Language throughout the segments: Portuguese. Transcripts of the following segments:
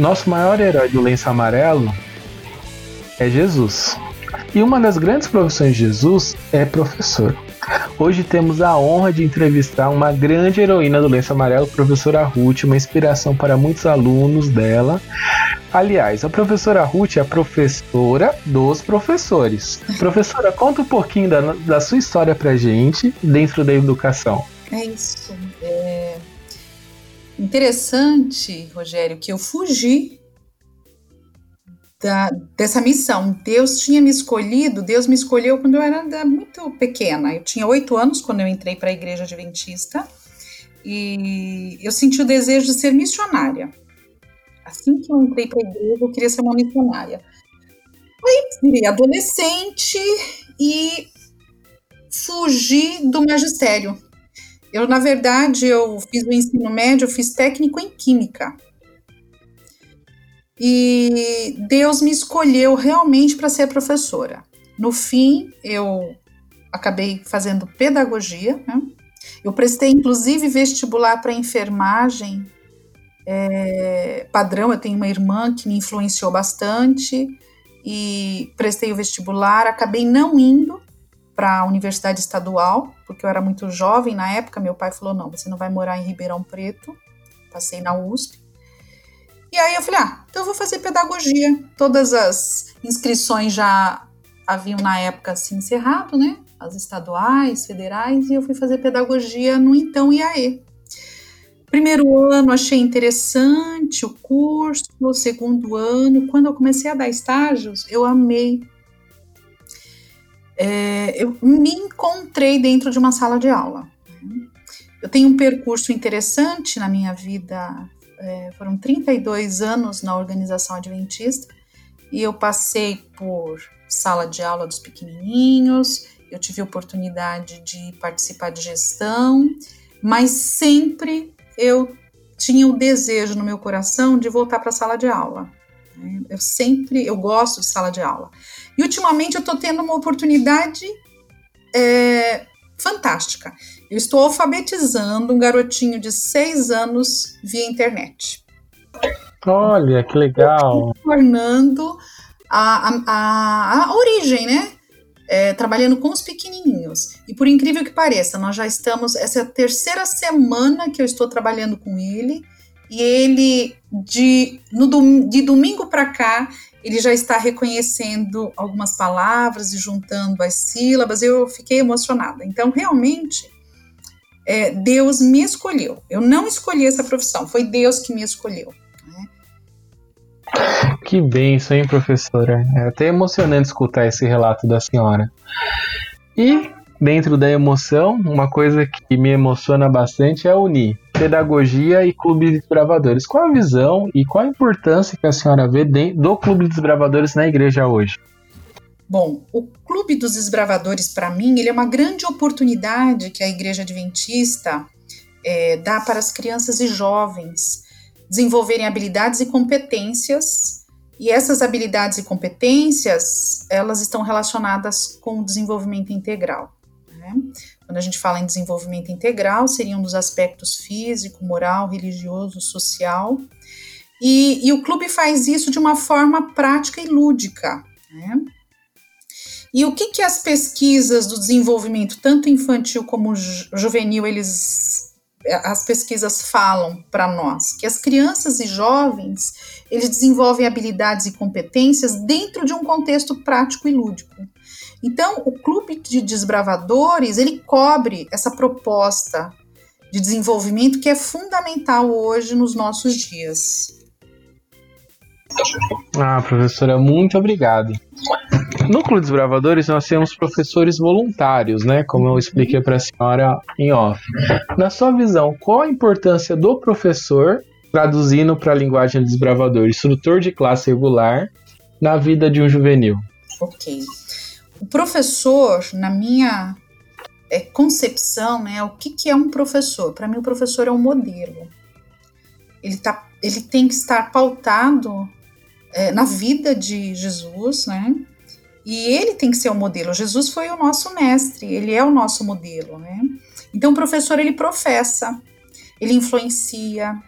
nosso maior herói do lenço amarelo é Jesus. E uma das grandes profissões de Jesus é professor. Hoje temos a honra de entrevistar uma grande heroína do lenço amarelo, professora Ruth, uma inspiração para muitos alunos dela. Aliás, a professora Ruth é a professora dos professores. Professora, conta um pouquinho da, da sua história pra gente dentro da educação. É isso. Interessante, Rogério, que eu fugi da, dessa missão. Deus tinha me escolhido, Deus me escolheu quando eu era muito pequena. Eu tinha oito anos quando eu entrei para a igreja adventista e eu senti o desejo de ser missionária. Assim que eu entrei para a igreja, eu queria ser uma missionária. Aí adolescente e fugi do magistério. Eu, na verdade, eu fiz o ensino médio, eu fiz técnico em química. E Deus me escolheu realmente para ser professora. No fim, eu acabei fazendo pedagogia. Né? Eu prestei, inclusive, vestibular para enfermagem é, padrão. Eu tenho uma irmã que me influenciou bastante e prestei o vestibular. Acabei não indo para a universidade estadual, porque eu era muito jovem na época. Meu pai falou: não, você não vai morar em Ribeirão Preto. Passei na USP. E aí eu falei, ah, então eu vou fazer pedagogia. Todas as inscrições já haviam na época se encerrado, né? As estaduais, federais, e eu fui fazer pedagogia no então IAE. Primeiro ano achei interessante o curso, no segundo ano, quando eu comecei a dar estágios, eu amei. É, eu me encontrei dentro de uma sala de aula. Eu tenho um percurso interessante na minha vida é, foram 32 anos na organização adventista e eu passei por sala de aula dos pequenininhos, eu tive oportunidade de participar de gestão, mas sempre eu tinha o desejo no meu coração de voltar para a sala de aula. Eu sempre, eu gosto de sala de aula. E ultimamente eu estou tendo uma oportunidade é, fantástica. Eu estou alfabetizando um garotinho de seis anos via internet. Olha, que legal! Tornando a, a, a, a origem, né? É, trabalhando com os pequenininhos. E por incrível que pareça, nós já estamos. Essa é a terceira semana que eu estou trabalhando com ele. E ele, de, no, de domingo para cá, ele já está reconhecendo algumas palavras e juntando as sílabas. Eu fiquei emocionada. Então, realmente, é, Deus me escolheu. Eu não escolhi essa profissão, foi Deus que me escolheu. Né? Que benção, hein, professora? É até emocionante escutar esse relato da senhora. E, dentro da emoção, uma coisa que me emociona bastante é unir pedagogia e clube de desbravadores. Qual a visão e qual a importância que a senhora vê do clube de desbravadores na igreja hoje? Bom, o Clube dos Desbravadores, para mim, ele é uma grande oportunidade que a Igreja Adventista é, dá para as crianças e jovens desenvolverem habilidades e competências. E essas habilidades e competências, elas estão relacionadas com o desenvolvimento integral. Né? Quando a gente fala em desenvolvimento integral, seriam dos aspectos físico, moral, religioso, social. E, e o clube faz isso de uma forma prática e lúdica. Né? E o que, que as pesquisas do desenvolvimento, tanto infantil como juvenil, eles as pesquisas falam para nós que as crianças e jovens eles desenvolvem habilidades e competências dentro de um contexto prático e lúdico. Então, o clube de desbravadores ele cobre essa proposta de desenvolvimento que é fundamental hoje nos nossos dias. Ah, professora, muito obrigado. No Clube dos Bravadores, nós temos professores voluntários, né? Como eu expliquei para a senhora em off. Na sua visão, qual a importância do professor, traduzindo para a linguagem dos bravadores, instrutor de classe regular, na vida de um juvenil? Ok. O professor, na minha é, concepção, né? O que, que é um professor? Para mim, o professor é um modelo. Ele, tá, ele tem que estar pautado é, na vida de Jesus, né? E ele tem que ser o modelo. Jesus foi o nosso mestre, ele é o nosso modelo, né? Então o professor ele professa, ele influencia,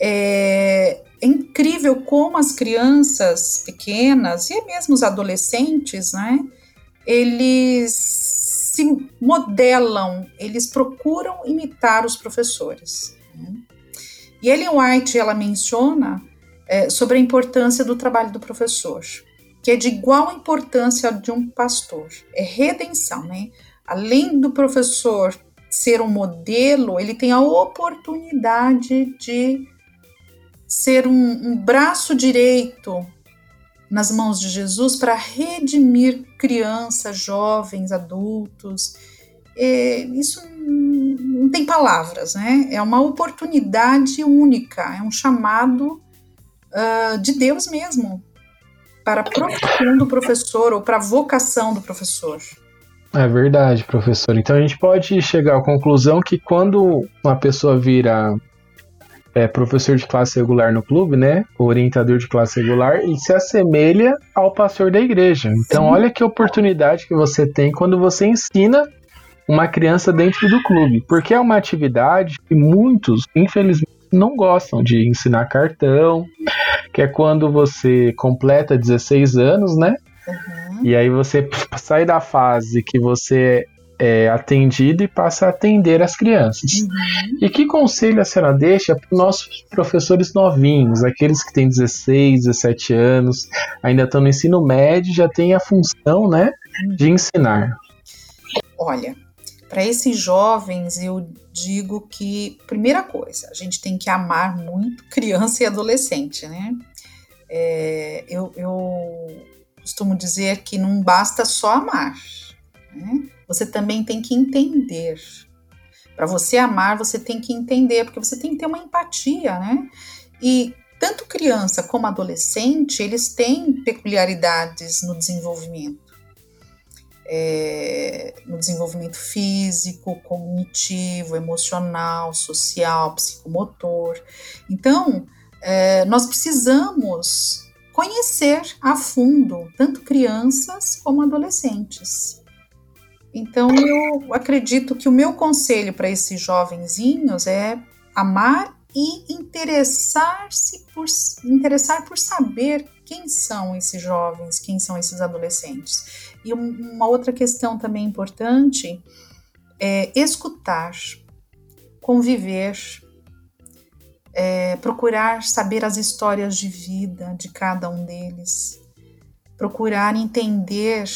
é, é incrível como as crianças pequenas e mesmo os adolescentes, né, eles se modelam, eles procuram imitar os professores. Né? E Ellen White ela menciona é, sobre a importância do trabalho do professor, que é de igual importância de um pastor. É redenção, né? Além do professor ser um modelo, ele tem a oportunidade de ser um, um braço direito nas mãos de Jesus para redimir crianças, jovens, adultos. É, isso não tem palavras, né? É uma oportunidade única, é um chamado uh, de Deus mesmo para a profissão do professor ou para a vocação do professor. É verdade, professor. Então a gente pode chegar à conclusão que quando uma pessoa vira é, professor de classe regular no clube, né? Orientador de classe regular, ele se assemelha ao pastor da igreja. Então, Sim. olha que oportunidade que você tem quando você ensina uma criança dentro do clube, porque é uma atividade que muitos, infelizmente, não gostam de ensinar cartão, que é quando você completa 16 anos, né? Uhum. E aí você sai da fase que você é, atendido e passa a atender as crianças. Uhum. E que conselho a senhora deixa para os nossos professores novinhos, aqueles que têm 16, 17 anos, ainda estão no ensino médio, já têm a função né, de ensinar? Olha, para esses jovens eu digo que, primeira coisa, a gente tem que amar muito criança e adolescente, né? É, eu, eu costumo dizer que não basta só amar? Você também tem que entender. Para você amar, você tem que entender, porque você tem que ter uma empatia, né? E tanto criança como adolescente, eles têm peculiaridades no desenvolvimento. É, no desenvolvimento físico, cognitivo, emocional, social, psicomotor. Então, é, nós precisamos conhecer a fundo tanto crianças como adolescentes. Então, eu acredito que o meu conselho para esses jovenzinhos é amar e interessar-se por interessar por saber quem são esses jovens, quem são esses adolescentes. E uma outra questão também importante é escutar, conviver, é, procurar saber as histórias de vida de cada um deles, procurar entender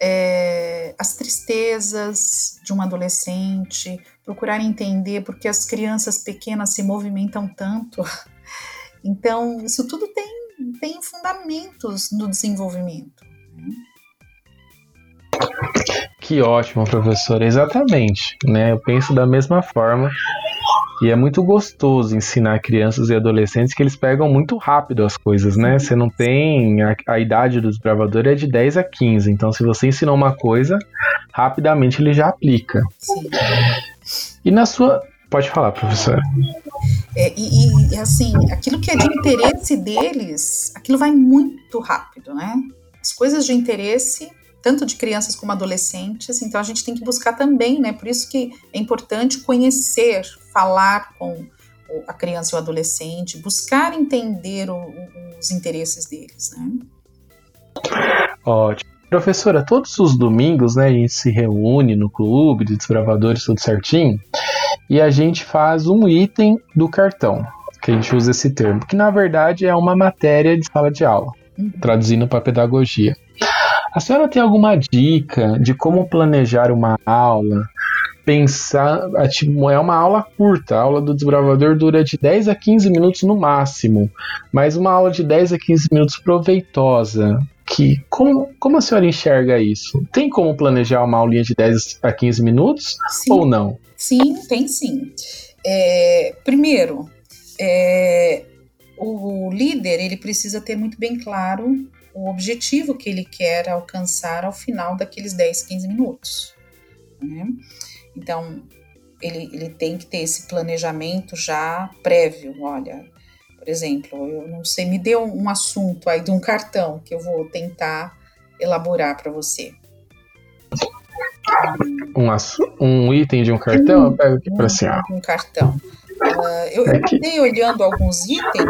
é, as tristezas de um adolescente, procurar entender porque as crianças pequenas se movimentam tanto. Então, isso tudo tem, tem fundamentos no desenvolvimento. Que ótimo, professora. Exatamente. Né? Eu penso da mesma forma. E é muito gostoso ensinar crianças e adolescentes que eles pegam muito rápido as coisas, né? Você não tem. A, a idade do desbravador é de 10 a 15. Então, se você ensinar uma coisa, rapidamente ele já aplica. Sim. E na sua. Pode falar, professora. É, e, e, assim, aquilo que é de interesse deles, aquilo vai muito rápido, né? As coisas de interesse tanto de crianças como adolescentes, então a gente tem que buscar também, né? Por isso que é importante conhecer, falar com a criança e o adolescente, buscar entender o, os interesses deles, né? Ótimo. Professora, todos os domingos, né, a gente se reúne no clube de desbravadores, tudo certinho, e a gente faz um item do cartão, que a gente usa esse termo, que na verdade é uma matéria de sala de aula, uhum. traduzindo para pedagogia. A senhora tem alguma dica de como planejar uma aula? Pensar, é, tipo, é uma aula curta, a aula do desbravador dura de 10 a 15 minutos no máximo, mas uma aula de 10 a 15 minutos proveitosa. Que, como, como a senhora enxerga isso? Tem como planejar uma aulinha de 10 a 15 minutos sim. ou não? Sim, tem sim. É, primeiro, é, o líder ele precisa ter muito bem claro o objetivo que ele quer alcançar ao final daqueles 10, 15 minutos. Né? Então, ele, ele tem que ter esse planejamento já prévio. Olha, por exemplo, eu não sei, me deu um assunto aí de um cartão que eu vou tentar elaborar para você. Um, um item de um cartão? Eu pego aqui para cima. Um cartão. Uh, eu, eu andei olhando alguns itens,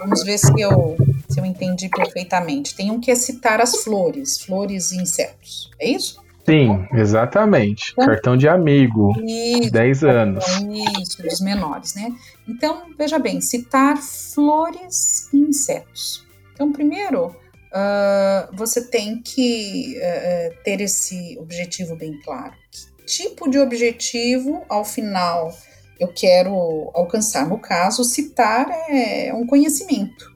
vamos ver se eu, se eu entendi perfeitamente. Tem um que é citar as flores, flores e insetos, é isso? Sim, exatamente. Então, Cartão de amigo, isso, 10 anos. Isso, dos menores, né? Então, veja bem, citar flores e insetos. Então, primeiro, uh, você tem que uh, ter esse objetivo bem claro. Que tipo de objetivo, ao final, eu quero alcançar? No caso, citar é um conhecimento.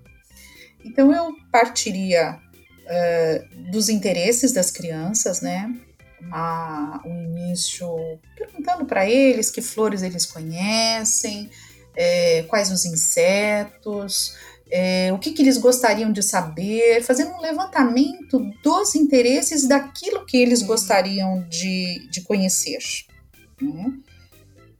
Então, eu partiria uh, dos interesses das crianças, né? Uma, um início perguntando para eles que flores eles conhecem, é, quais os insetos, é, o que, que, eles gostariam de saber, fazendo um levantamento dos interesses daquilo que eles gostariam de, de conhecer. Né?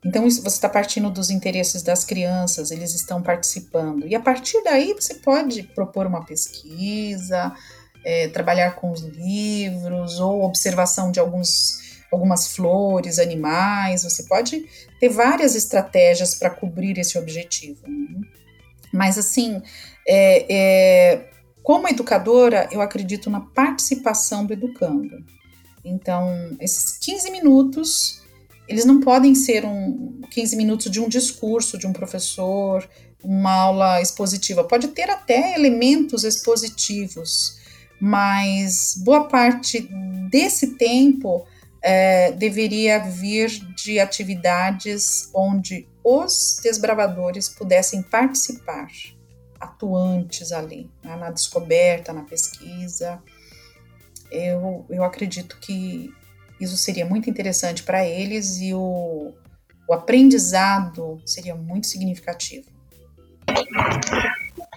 Então, você está partindo dos interesses das crianças, eles estão participando. E a partir daí, você pode propor uma pesquisa, é, trabalhar com os livros, ou observação de alguns, algumas flores, animais. Você pode ter várias estratégias para cobrir esse objetivo. Né? Mas, assim, é, é, como educadora, eu acredito na participação do educando. Então, esses 15 minutos, eles não podem ser um 15 minutos de um discurso de um professor, uma aula expositiva. Pode ter até elementos expositivos, mas boa parte desse tempo é, deveria vir de atividades onde os desbravadores pudessem participar, atuantes ali, né, na descoberta, na pesquisa. Eu, eu acredito que isso seria muito interessante para eles e o, o aprendizado seria muito significativo.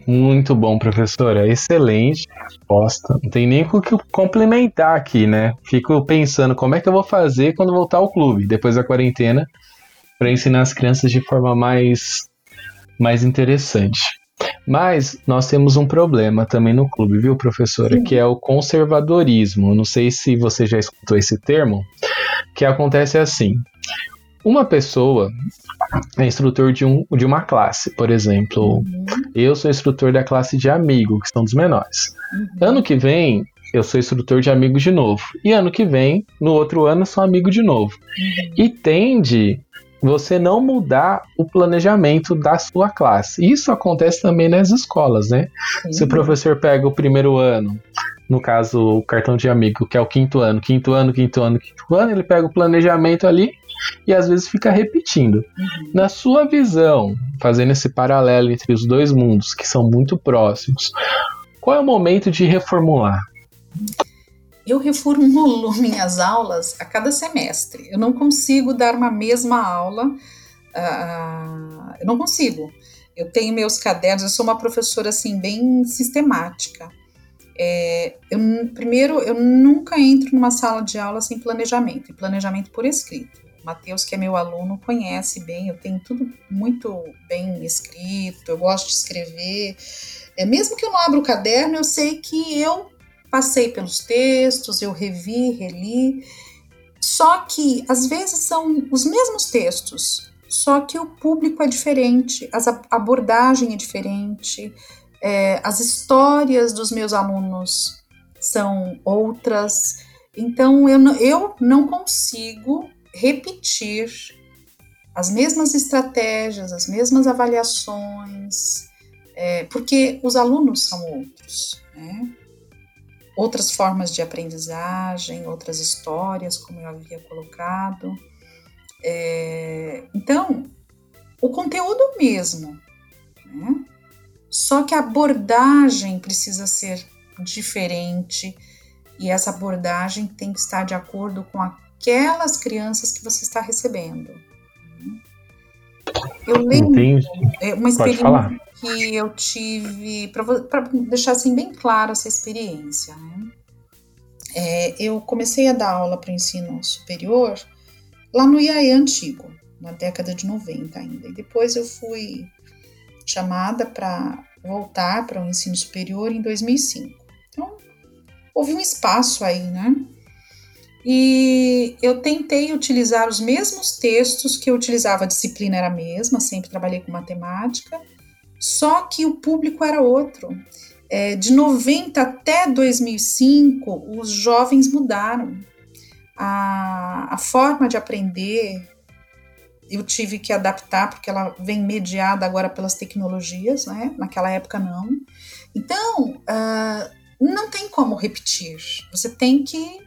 Muito bom, professora. Excelente resposta. Não tem nem o que complementar aqui, né? Fico pensando como é que eu vou fazer quando voltar ao clube, depois da quarentena, para ensinar as crianças de forma mais, mais interessante. Mas nós temos um problema também no clube, viu, professora? Sim. Que é o conservadorismo. Não sei se você já escutou esse termo. Que acontece assim: uma pessoa é instrutor de, um, de uma classe, por exemplo, uhum. eu sou instrutor da classe de amigo, que são dos menores. Uhum. Ano que vem, eu sou instrutor de amigos de novo. E ano que vem, no outro ano, eu sou amigo de novo. Uhum. E tende você não mudar o planejamento da sua classe. Isso acontece também nas escolas, né? Sim. Se o professor pega o primeiro ano, no caso, o cartão de amigo, que é o quinto ano, quinto ano, quinto ano, quinto ano, ele pega o planejamento ali e às vezes fica repetindo. Uhum. Na sua visão, fazendo esse paralelo entre os dois mundos, que são muito próximos, qual é o momento de reformular? Eu reformulo minhas aulas a cada semestre. Eu não consigo dar uma mesma aula. Uh, eu não consigo. Eu tenho meus cadernos, eu sou uma professora assim bem sistemática. É, eu, primeiro, eu nunca entro numa sala de aula sem planejamento, e planejamento por escrito. O Matheus, que é meu aluno, conhece bem, eu tenho tudo muito bem escrito, eu gosto de escrever. É, mesmo que eu não abra o caderno, eu sei que eu passei pelos textos, eu revi, reli. Só que às vezes são os mesmos textos, só que o público é diferente, a abordagem é diferente, é, as histórias dos meus alunos são outras. Então eu, eu não consigo repetir as mesmas estratégias, as mesmas avaliações, é, porque os alunos são outros, né? Outras formas de aprendizagem, outras histórias, como eu havia colocado. É, então, o conteúdo mesmo, né? Só que a abordagem precisa ser diferente e essa abordagem tem que estar de acordo com aquelas crianças que você está recebendo. Eu lembro Entendi. É, uma experiência que eu tive, para deixar assim bem claro essa experiência. Né? É, eu comecei a dar aula para o ensino superior lá no IAE antigo, na década de 90 ainda. E depois eu fui chamada para voltar para o ensino superior em 2005. Então, houve um espaço aí, né? E eu tentei utilizar os mesmos textos que eu utilizava, a disciplina era a mesma, sempre trabalhei com matemática, só que o público era outro. É, de 90 até 2005, os jovens mudaram. A, a forma de aprender, eu tive que adaptar, porque ela vem mediada agora pelas tecnologias, né? naquela época não. Então, uh, não tem como repetir. Você tem que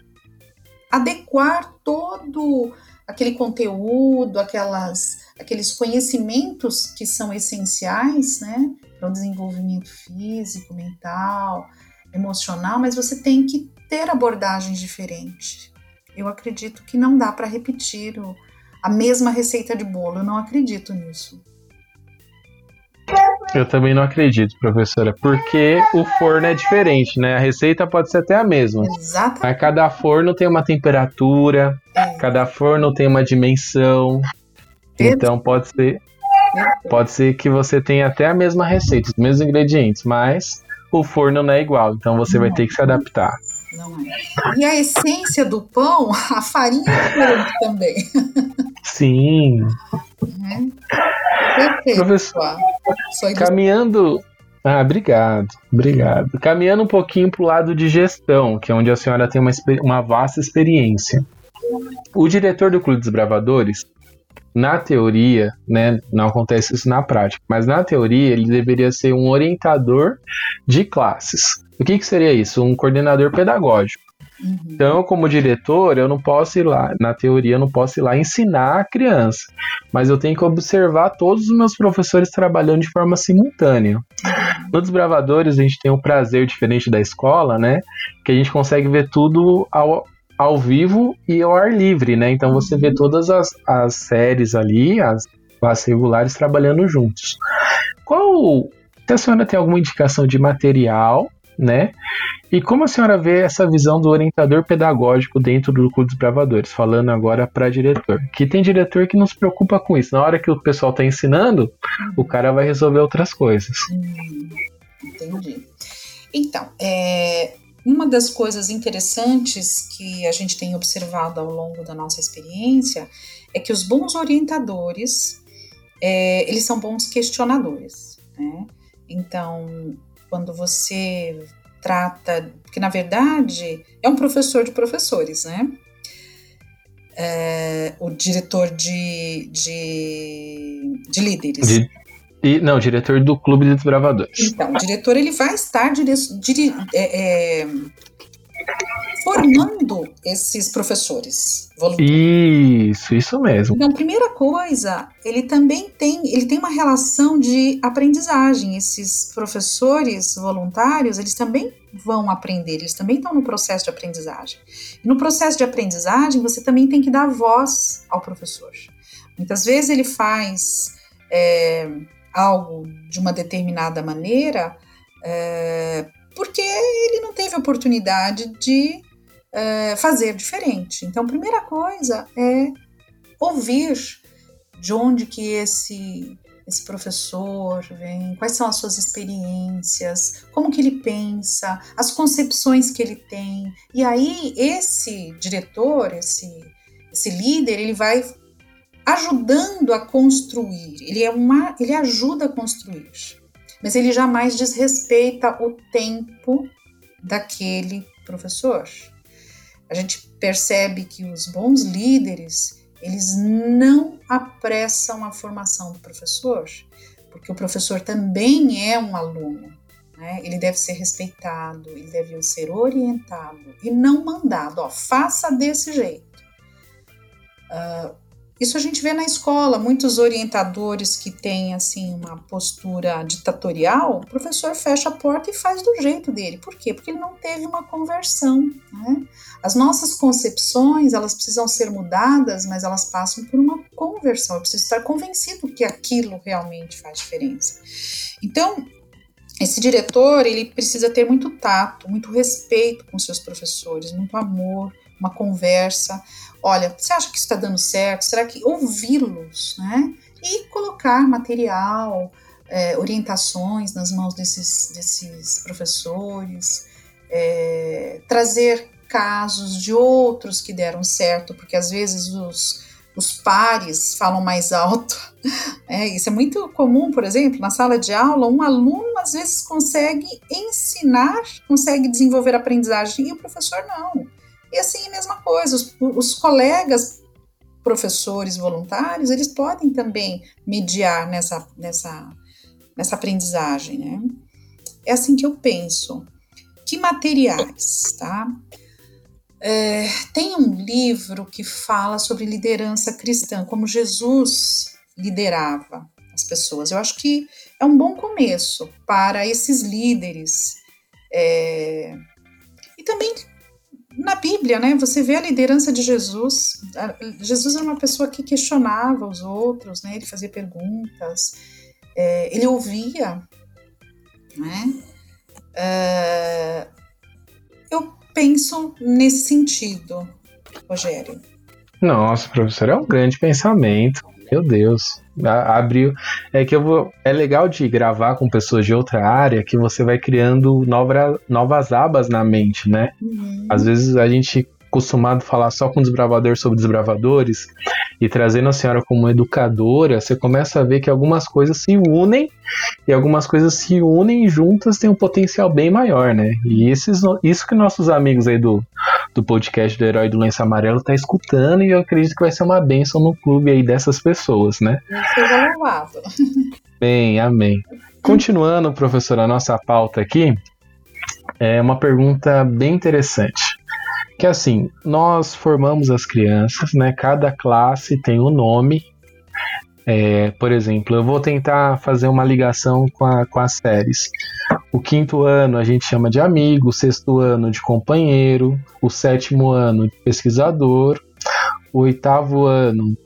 adequar todo aquele conteúdo, aquelas, aqueles conhecimentos que são essenciais, né, para o desenvolvimento físico, mental, emocional, mas você tem que ter abordagens diferentes. Eu acredito que não dá para repetir o, a mesma receita de bolo, eu não acredito nisso. Eu também não acredito, professora, porque o forno é diferente, né? A receita pode ser até a mesma. Exatamente. Mas cada forno tem uma temperatura, é. cada forno tem uma dimensão. Então pode ser pode ser que você tenha até a mesma receita, os mesmos ingredientes, mas o forno não é igual, então você não. vai ter que se adaptar. Não é. E a essência do pão, a farinha é também. Sim. Uhum. Perfeito. Professor, caminhando. Ah, obrigado, obrigado. Caminhando um pouquinho para o lado de gestão, que é onde a senhora tem uma, uma vasta experiência. O diretor do Clube dos Bravadores, na teoria, né, não acontece isso na prática, mas na teoria ele deveria ser um orientador de classes. O que, que seria isso? Um coordenador pedagógico. Uhum. Então, como diretor, eu não posso ir lá, na teoria, eu não posso ir lá ensinar a criança, mas eu tenho que observar todos os meus professores trabalhando de forma simultânea. No Desbravadores, a gente tem um prazer diferente da escola, né? Que a gente consegue ver tudo ao, ao vivo e ao ar livre, né? Então você vê todas as, as séries ali, as classes regulares trabalhando juntos. Qual. Se a senhora tem alguma indicação de material né? E como a senhora vê essa visão do orientador pedagógico dentro do Clube dos Bravadores, falando agora para diretor? Que tem diretor que não se preocupa com isso. Na hora que o pessoal está ensinando, o cara vai resolver outras coisas. Hum, entendi. Então, é, uma das coisas interessantes que a gente tem observado ao longo da nossa experiência é que os bons orientadores, é, eles são bons questionadores, né? Então, quando você trata, porque na verdade é um professor de professores, né? É, o diretor de, de, de líderes. De, e, não, diretor do Clube dos Bravadores. Então, o diretor ele vai estar dire, dire, é, é, formando esses professores. Isso, isso mesmo. Então, primeira coisa, ele também tem, ele tem uma relação de aprendizagem. Esses professores voluntários, eles também vão aprender, eles também estão no processo de aprendizagem. E no processo de aprendizagem, você também tem que dar voz ao professor. Muitas vezes ele faz é, algo de uma determinada maneira é, porque ele não teve oportunidade de é, fazer diferente. Então, primeira coisa é ouvir de onde que esse esse professor vem, quais são as suas experiências, como que ele pensa, as concepções que ele tem. E aí esse diretor, esse esse líder, ele vai ajudando a construir. Ele é uma, ele ajuda a construir. Mas ele jamais desrespeita o tempo daquele professor a gente percebe que os bons líderes eles não apressam a formação do professor, porque o professor também é um aluno. Né? Ele deve ser respeitado, ele deve ser orientado e não mandado. Ó, faça desse jeito. Uh, isso a gente vê na escola, muitos orientadores que têm assim uma postura ditatorial, o professor fecha a porta e faz do jeito dele. Por quê? Porque ele não teve uma conversão. Né? As nossas concepções elas precisam ser mudadas, mas elas passam por uma conversão. Eu preciso estar convencido que aquilo realmente faz diferença. Então, esse diretor ele precisa ter muito tato, muito respeito com seus professores, muito amor, uma conversa. Olha, você acha que isso está dando certo? Será que ouvi-los, né? E colocar material, é, orientações nas mãos desses, desses professores, é, trazer casos de outros que deram certo, porque às vezes os, os pares falam mais alto. É, isso é muito comum, por exemplo, na sala de aula, um aluno às vezes consegue ensinar, consegue desenvolver aprendizagem e o professor não. E assim, a mesma coisa, os, os colegas professores voluntários, eles podem também mediar nessa, nessa, nessa aprendizagem, né? É assim que eu penso. Que materiais, tá? É, tem um livro que fala sobre liderança cristã, como Jesus liderava as pessoas. Eu acho que é um bom começo para esses líderes. É, e também na Bíblia, né, você vê a liderança de Jesus. Jesus era uma pessoa que questionava os outros, né, ele fazia perguntas, é, ele ouvia, né? É, eu penso nesse sentido, Rogério. Nossa, professor, é um grande pensamento. Meu Deus. Abriu. É que eu vou. É legal de gravar com pessoas de outra área que você vai criando nova, novas abas na mente, né? Uhum. Às vezes a gente acostumado a falar só com desbravador sobre desbravadores e trazendo a senhora como educadora, você começa a ver que algumas coisas se unem e algumas coisas se unem juntas têm um potencial bem maior, né? E esses, isso que nossos amigos aí do, do podcast do Herói do Lenço Amarelo tá escutando e eu acredito que vai ser uma bênção no clube aí dessas pessoas, né? Seja louvado. Bem, amém. Continuando, professor, a nossa pauta aqui, é uma pergunta bem interessante que assim, nós formamos as crianças, né? Cada classe tem um nome. É, por exemplo, eu vou tentar fazer uma ligação com, a, com as séries. O quinto ano a gente chama de amigo, o sexto ano de companheiro, o sétimo ano de pesquisador, o oitavo ano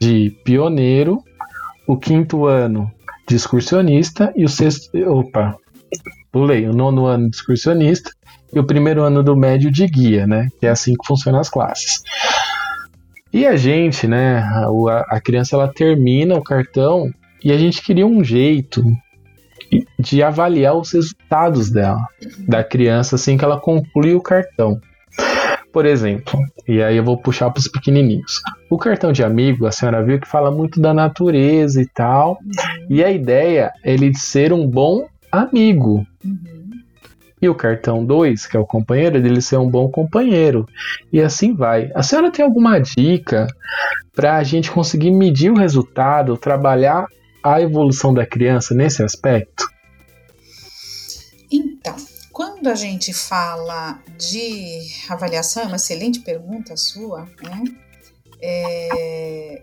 de pioneiro, o quinto ano de excursionista e o sexto. Opa, pulei, o nono ano de excursionista e o primeiro ano do médio de guia, né? Que é assim que funcionam as classes. E a gente, né? A, a criança ela termina o cartão e a gente queria um jeito de avaliar os resultados dela, da criança, assim que ela conclui o cartão. Por exemplo, e aí eu vou puxar para os pequenininhos. O cartão de amigo, a senhora viu que fala muito da natureza e tal, e a ideia é ele ser um bom amigo. E o cartão 2, que é o companheiro, dele ser um bom companheiro. E assim vai. A senhora tem alguma dica para a gente conseguir medir o resultado, trabalhar a evolução da criança nesse aspecto? Então, quando a gente fala de avaliação, é uma excelente pergunta sua, né? É,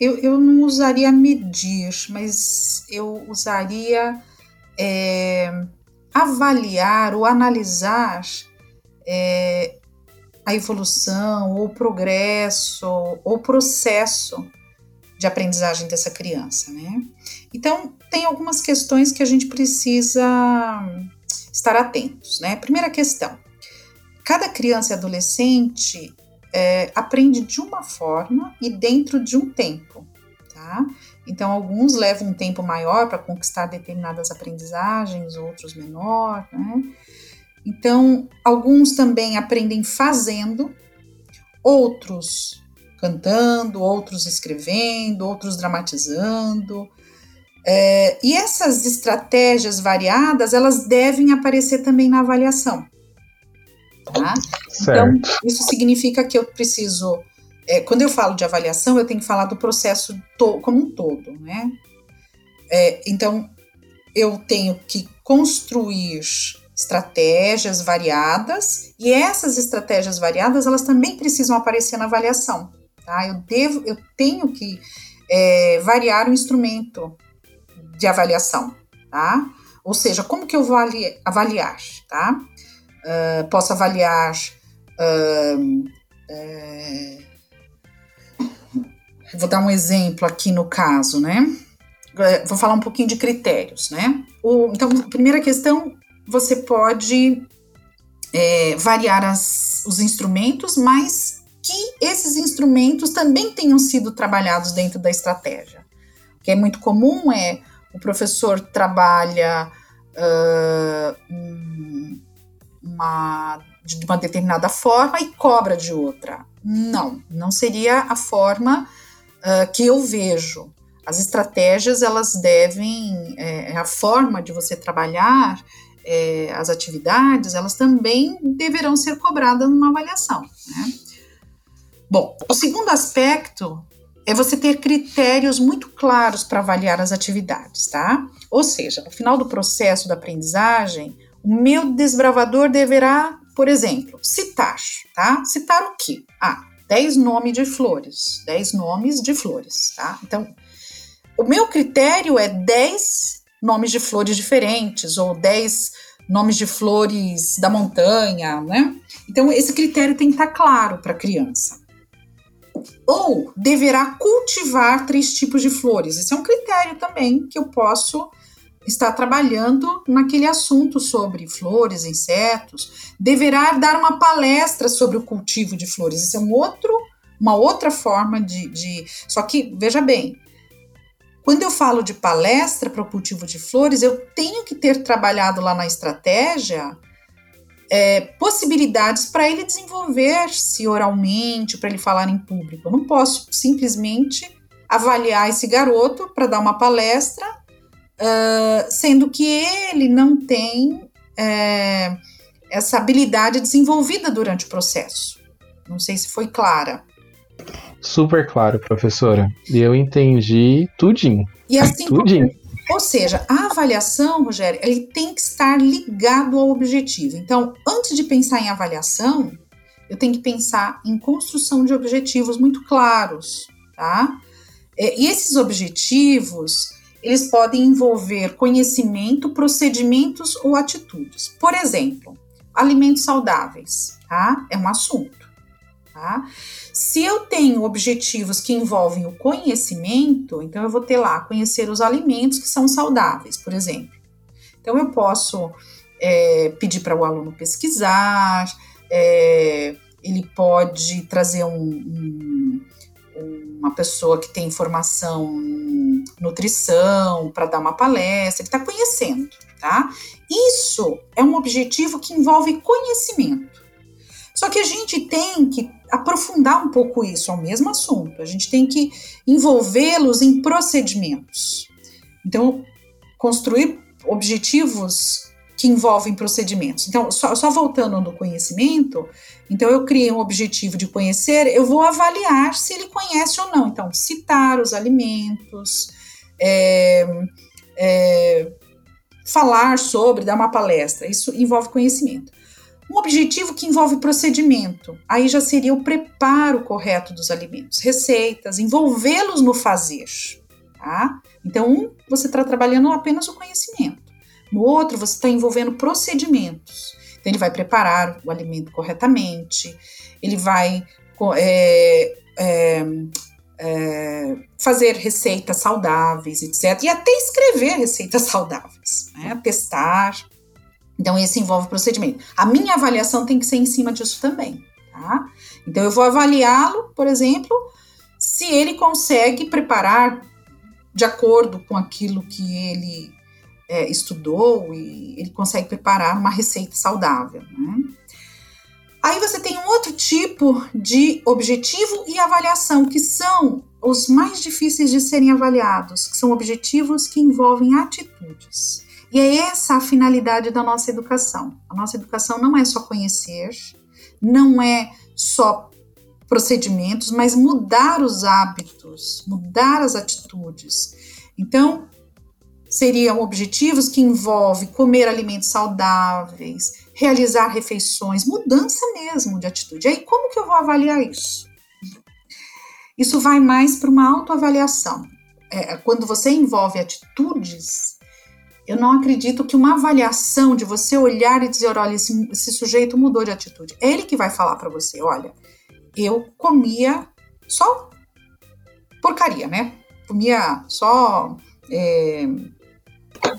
eu, eu não usaria medir, mas eu usaria é, avaliar ou analisar é, a evolução, ou o progresso, ou o processo de aprendizagem dessa criança, né? Então, tem algumas questões que a gente precisa estar atentos, né? Primeira questão: cada criança e adolescente é, aprende de uma forma e dentro de um tempo, tá? Então, alguns levam um tempo maior para conquistar determinadas aprendizagens, outros menor, né? Então, alguns também aprendem fazendo, outros cantando, outros escrevendo, outros dramatizando. É, e essas estratégias variadas, elas devem aparecer também na avaliação. Tá? Então, isso significa que eu preciso é, quando eu falo de avaliação, eu tenho que falar do processo como um todo, né? É, então, eu tenho que construir estratégias variadas e essas estratégias variadas elas também precisam aparecer na avaliação, tá? Eu devo, eu tenho que é, variar o instrumento de avaliação, tá? Ou seja, como que eu vou avaliar, tá? Uh, posso avaliar uh, uh, Vou dar um exemplo aqui no caso, né? É, vou falar um pouquinho de critérios, né? O, então, primeira questão, você pode é, variar as, os instrumentos, mas que esses instrumentos também tenham sido trabalhados dentro da estratégia. O que é muito comum é o professor trabalha uh, uma de uma determinada forma e cobra de outra. Não, não seria a forma uh, que eu vejo. As estratégias, elas devem, é, a forma de você trabalhar é, as atividades, elas também deverão ser cobradas numa avaliação. Né? Bom, o segundo aspecto é você ter critérios muito claros para avaliar as atividades, tá? Ou seja, no final do processo da aprendizagem, o meu desbravador deverá, por exemplo, citar, tá? Citar o quê? Ah, 10 nomes de flores, 10 nomes de flores, tá? Então, o meu critério é 10 nomes de flores diferentes ou 10 nomes de flores da montanha, né? Então, esse critério tem que estar claro para a criança. Ou deverá cultivar três tipos de flores. Esse é um critério também que eu posso estar trabalhando naquele assunto sobre flores, insetos. Deverá dar uma palestra sobre o cultivo de flores. Esse é um outro, uma outra forma de, de... Só que, veja bem, quando eu falo de palestra para o cultivo de flores, eu tenho que ter trabalhado lá na estratégia é, possibilidades para ele desenvolver-se oralmente, para ele falar em público. Eu não posso simplesmente avaliar esse garoto para dar uma palestra, uh, sendo que ele não tem é, essa habilidade desenvolvida durante o processo. Não sei se foi clara. Super claro, professora. E eu entendi tudinho. E assim, tudinho. Ou seja, a avaliação, Rogério, ele tem que estar ligado ao objetivo. Então, antes de pensar em avaliação, eu tenho que pensar em construção de objetivos muito claros, tá? É, e esses objetivos, eles podem envolver conhecimento, procedimentos ou atitudes. Por exemplo, alimentos saudáveis, tá? É um assunto. Tá? Se eu tenho objetivos que envolvem o conhecimento, então eu vou ter lá conhecer os alimentos que são saudáveis, por exemplo. Então eu posso é, pedir para o aluno pesquisar, é, ele pode trazer um, um, uma pessoa que tem formação em nutrição para dar uma palestra, ele está conhecendo, tá? Isso é um objetivo que envolve conhecimento. Só que a gente tem que aprofundar um pouco isso, ao mesmo assunto. A gente tem que envolvê-los em procedimentos. Então, construir objetivos que envolvem procedimentos. Então, só, só voltando no conhecimento, então eu criei um objetivo de conhecer, eu vou avaliar se ele conhece ou não. Então, citar os alimentos, é, é, falar sobre, dar uma palestra, isso envolve conhecimento. Um objetivo que envolve procedimento, aí já seria o preparo correto dos alimentos, receitas, envolvê-los no fazer. Tá? Então, um, você está trabalhando apenas o conhecimento. No outro, você está envolvendo procedimentos. Então, ele vai preparar o alimento corretamente, ele vai é, é, é, fazer receitas saudáveis, etc. E até escrever receitas saudáveis, né? testar. Então, esse envolve procedimento. A minha avaliação tem que ser em cima disso também, tá? Então, eu vou avaliá-lo, por exemplo, se ele consegue preparar de acordo com aquilo que ele é, estudou e ele consegue preparar uma receita saudável, né? Aí você tem um outro tipo de objetivo e avaliação, que são os mais difíceis de serem avaliados, que são objetivos que envolvem atitudes. E é essa a finalidade da nossa educação. A nossa educação não é só conhecer, não é só procedimentos, mas mudar os hábitos, mudar as atitudes. Então, seriam objetivos que envolvem comer alimentos saudáveis, realizar refeições, mudança mesmo de atitude. Aí, como que eu vou avaliar isso? Isso vai mais para uma autoavaliação. É, quando você envolve atitudes, eu não acredito que uma avaliação de você olhar e dizer, olha, esse, esse sujeito mudou de atitude. É ele que vai falar para você, olha, eu comia só porcaria, né? Comia só é,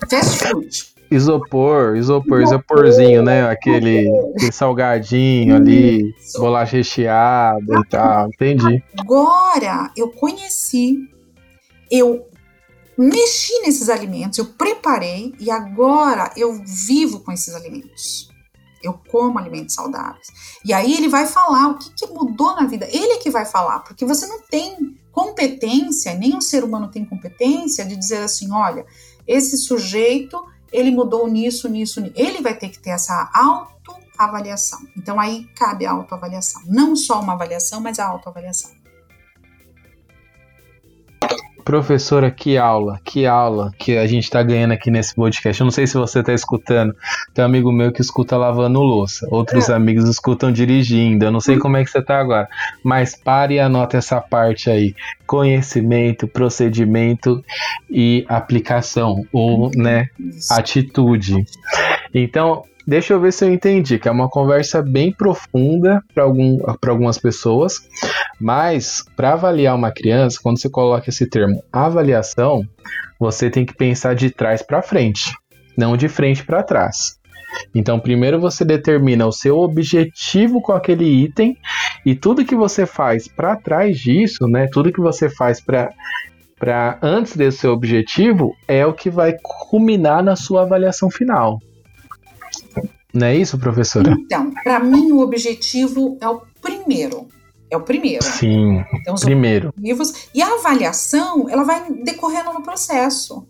fast food. Isopor, isopor, isoporzinho, né? Aquele, aquele salgadinho ali, bolacha recheada e tal, entendi. Agora eu conheci, eu mexi nesses alimentos, eu preparei e agora eu vivo com esses alimentos. eu como alimentos saudáveis. E aí ele vai falar o que, que mudou na vida. Ele é que vai falar, porque você não tem competência, nem um ser humano tem competência de dizer assim, olha, esse sujeito, ele mudou nisso, nisso, nisso. Ele vai ter que ter essa autoavaliação. Então aí cabe a autoavaliação. Não só uma avaliação, mas a autoavaliação. Professora, que aula, que aula que a gente está ganhando aqui nesse podcast. Eu não sei se você está escutando. Tem um amigo meu que escuta lavando louça, outros é. amigos escutam dirigindo. Eu não sei como é que você está agora, mas pare e anota essa parte aí: conhecimento, procedimento e aplicação, ou né, atitude. Então, Deixa eu ver se eu entendi, que é uma conversa bem profunda para algum, algumas pessoas, mas para avaliar uma criança, quando você coloca esse termo avaliação, você tem que pensar de trás para frente, não de frente para trás. Então, primeiro você determina o seu objetivo com aquele item e tudo que você faz para trás disso, né? Tudo que você faz para para antes desse seu objetivo é o que vai culminar na sua avaliação final. Não é isso, professora? Então, para mim, o objetivo é o primeiro. É o primeiro. Sim, então, primeiro. Objetivos, e a avaliação, ela vai decorrendo no processo.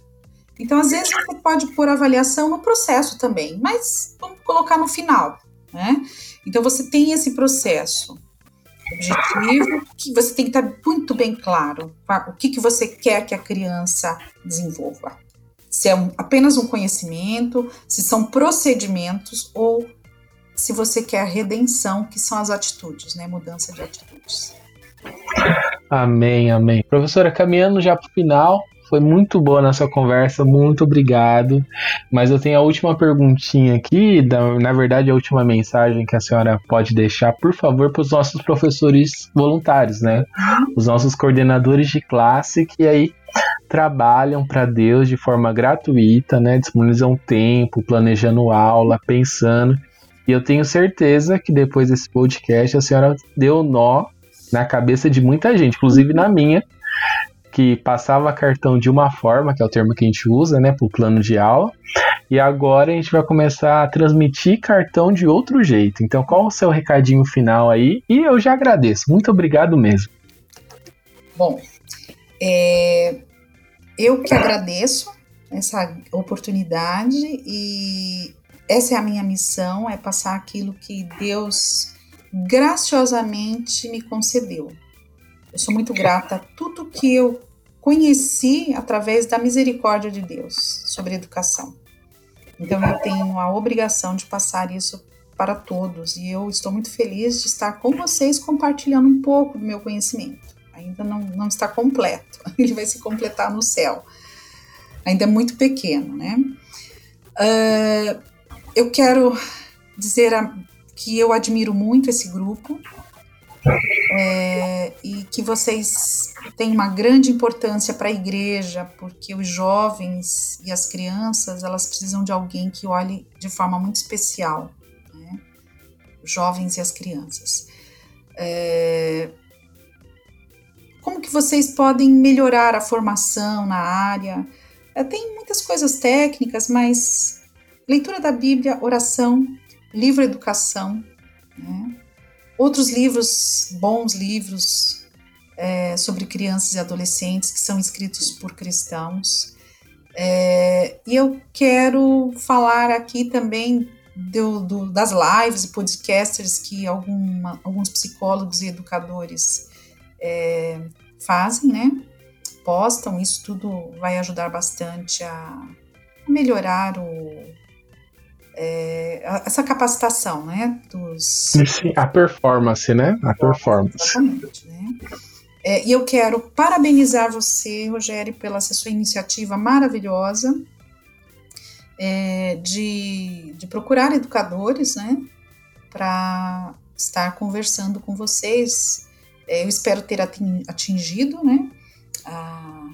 Então, às vezes, você pode pôr avaliação no processo também, mas vamos colocar no final, né? Então, você tem esse processo objetivo, que você tem que estar muito bem claro o que, que você quer que a criança desenvolva se é um, apenas um conhecimento, se são procedimentos ou se você quer a redenção, que são as atitudes, né? Mudança de atitudes. Amém, amém. Professora, caminhando já para o final, foi muito boa a nossa conversa, muito obrigado. Mas eu tenho a última perguntinha aqui, da, na verdade, a última mensagem que a senhora pode deixar, por favor, para os nossos professores voluntários, né? Uhum. Os nossos coordenadores de classe que aí trabalham para Deus de forma gratuita, né? Disponibilizam tempo, planejando aula, pensando. E eu tenho certeza que depois desse podcast a senhora deu nó na cabeça de muita gente, inclusive na minha, que passava cartão de uma forma, que é o termo que a gente usa, né, para o plano de aula, e agora a gente vai começar a transmitir cartão de outro jeito. Então, qual o seu recadinho final aí? E eu já agradeço. Muito obrigado mesmo. Bom, é, eu que agradeço essa oportunidade e essa é a minha missão, é passar aquilo que Deus graciosamente me concedeu. Eu sou muito grata a tudo que eu conheci através da misericórdia de Deus sobre educação. Então eu tenho a obrigação de passar isso para todos e eu estou muito feliz de estar com vocês compartilhando um pouco do meu conhecimento ainda não, não está completo, ele vai se completar no céu. Ainda é muito pequeno, né? Uh, eu quero dizer a, que eu admiro muito esse grupo é, e que vocês têm uma grande importância para a igreja, porque os jovens e as crianças elas precisam de alguém que olhe de forma muito especial, né? Os jovens e as crianças. É, como que vocês podem melhorar a formação na área? É, tem muitas coisas técnicas, mas leitura da Bíblia, oração, livro educação, né? outros livros, bons livros é, sobre crianças e adolescentes que são escritos por cristãos. É, e eu quero falar aqui também do, do, das lives e podcasters que alguma, alguns psicólogos e educadores é, fazem, né? Postam, isso tudo vai ajudar bastante a melhorar o, é, essa capacitação, né? Dos... Sim, a performance, né? A performance. Exatamente, né? É, e eu quero parabenizar você, Rogério, pela sua iniciativa maravilhosa é, de, de procurar educadores, né? Para estar conversando com vocês eu espero ter atingido né, a,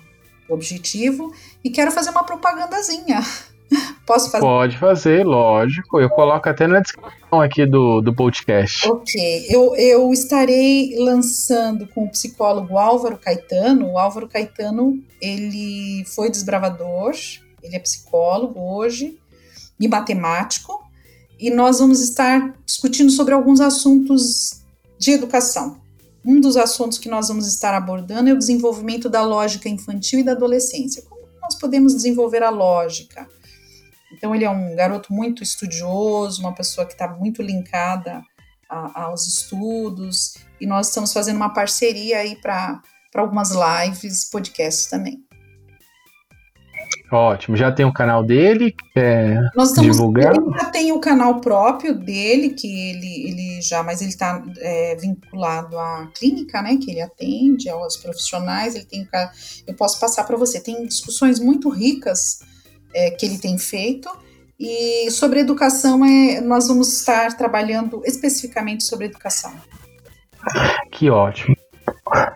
o objetivo e quero fazer uma propagandazinha. Posso fazer? Pode fazer, lógico. Eu coloco até na descrição aqui do, do podcast. Ok. Eu, eu estarei lançando com o psicólogo Álvaro Caetano. O Álvaro Caetano, ele foi desbravador, ele é psicólogo hoje e matemático. e nós vamos estar discutindo sobre alguns assuntos de educação. Um dos assuntos que nós vamos estar abordando é o desenvolvimento da lógica infantil e da adolescência. Como nós podemos desenvolver a lógica? Então, ele é um garoto muito estudioso, uma pessoa que está muito linkada a, aos estudos, e nós estamos fazendo uma parceria aí para algumas lives, podcasts também. Ótimo, já tem o canal dele, é Nós estamos, divulgar? Ele já tem o canal próprio dele, que ele, ele já, mas ele está é, vinculado à clínica, né, que ele atende, aos profissionais, ele tem, eu posso passar para você, tem discussões muito ricas é, que ele tem feito, e sobre educação, é, nós vamos estar trabalhando especificamente sobre educação. Que ótimo.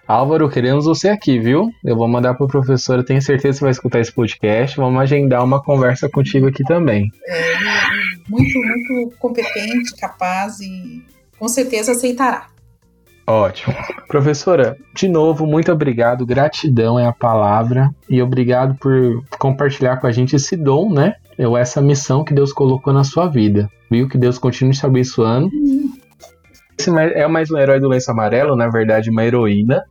Álvaro, queremos você aqui, viu? Eu vou mandar para professor, eu tenho certeza que você vai escutar esse podcast. Vamos agendar uma conversa contigo aqui também. É, é muito, muito competente, capaz e com certeza aceitará. Ótimo. Professora, de novo, muito obrigado. Gratidão é a palavra. E obrigado por compartilhar com a gente esse dom, né? Ou essa missão que Deus colocou na sua vida. Viu? Que Deus continue te abençoando. Uhum. Esse é mais um herói do lenço amarelo, na verdade, uma heroína.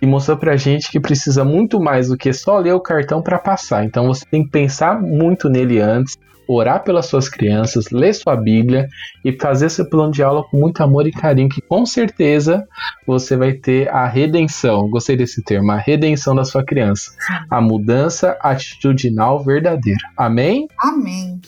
E mostrou pra gente que precisa muito mais do que só ler o cartão para passar. Então você tem que pensar muito nele antes, orar pelas suas crianças, ler sua Bíblia e fazer seu plano de aula com muito amor e carinho, que com certeza você vai ter a redenção. Gostei desse termo, a redenção da sua criança. A mudança atitudinal verdadeira. Amém? Amém.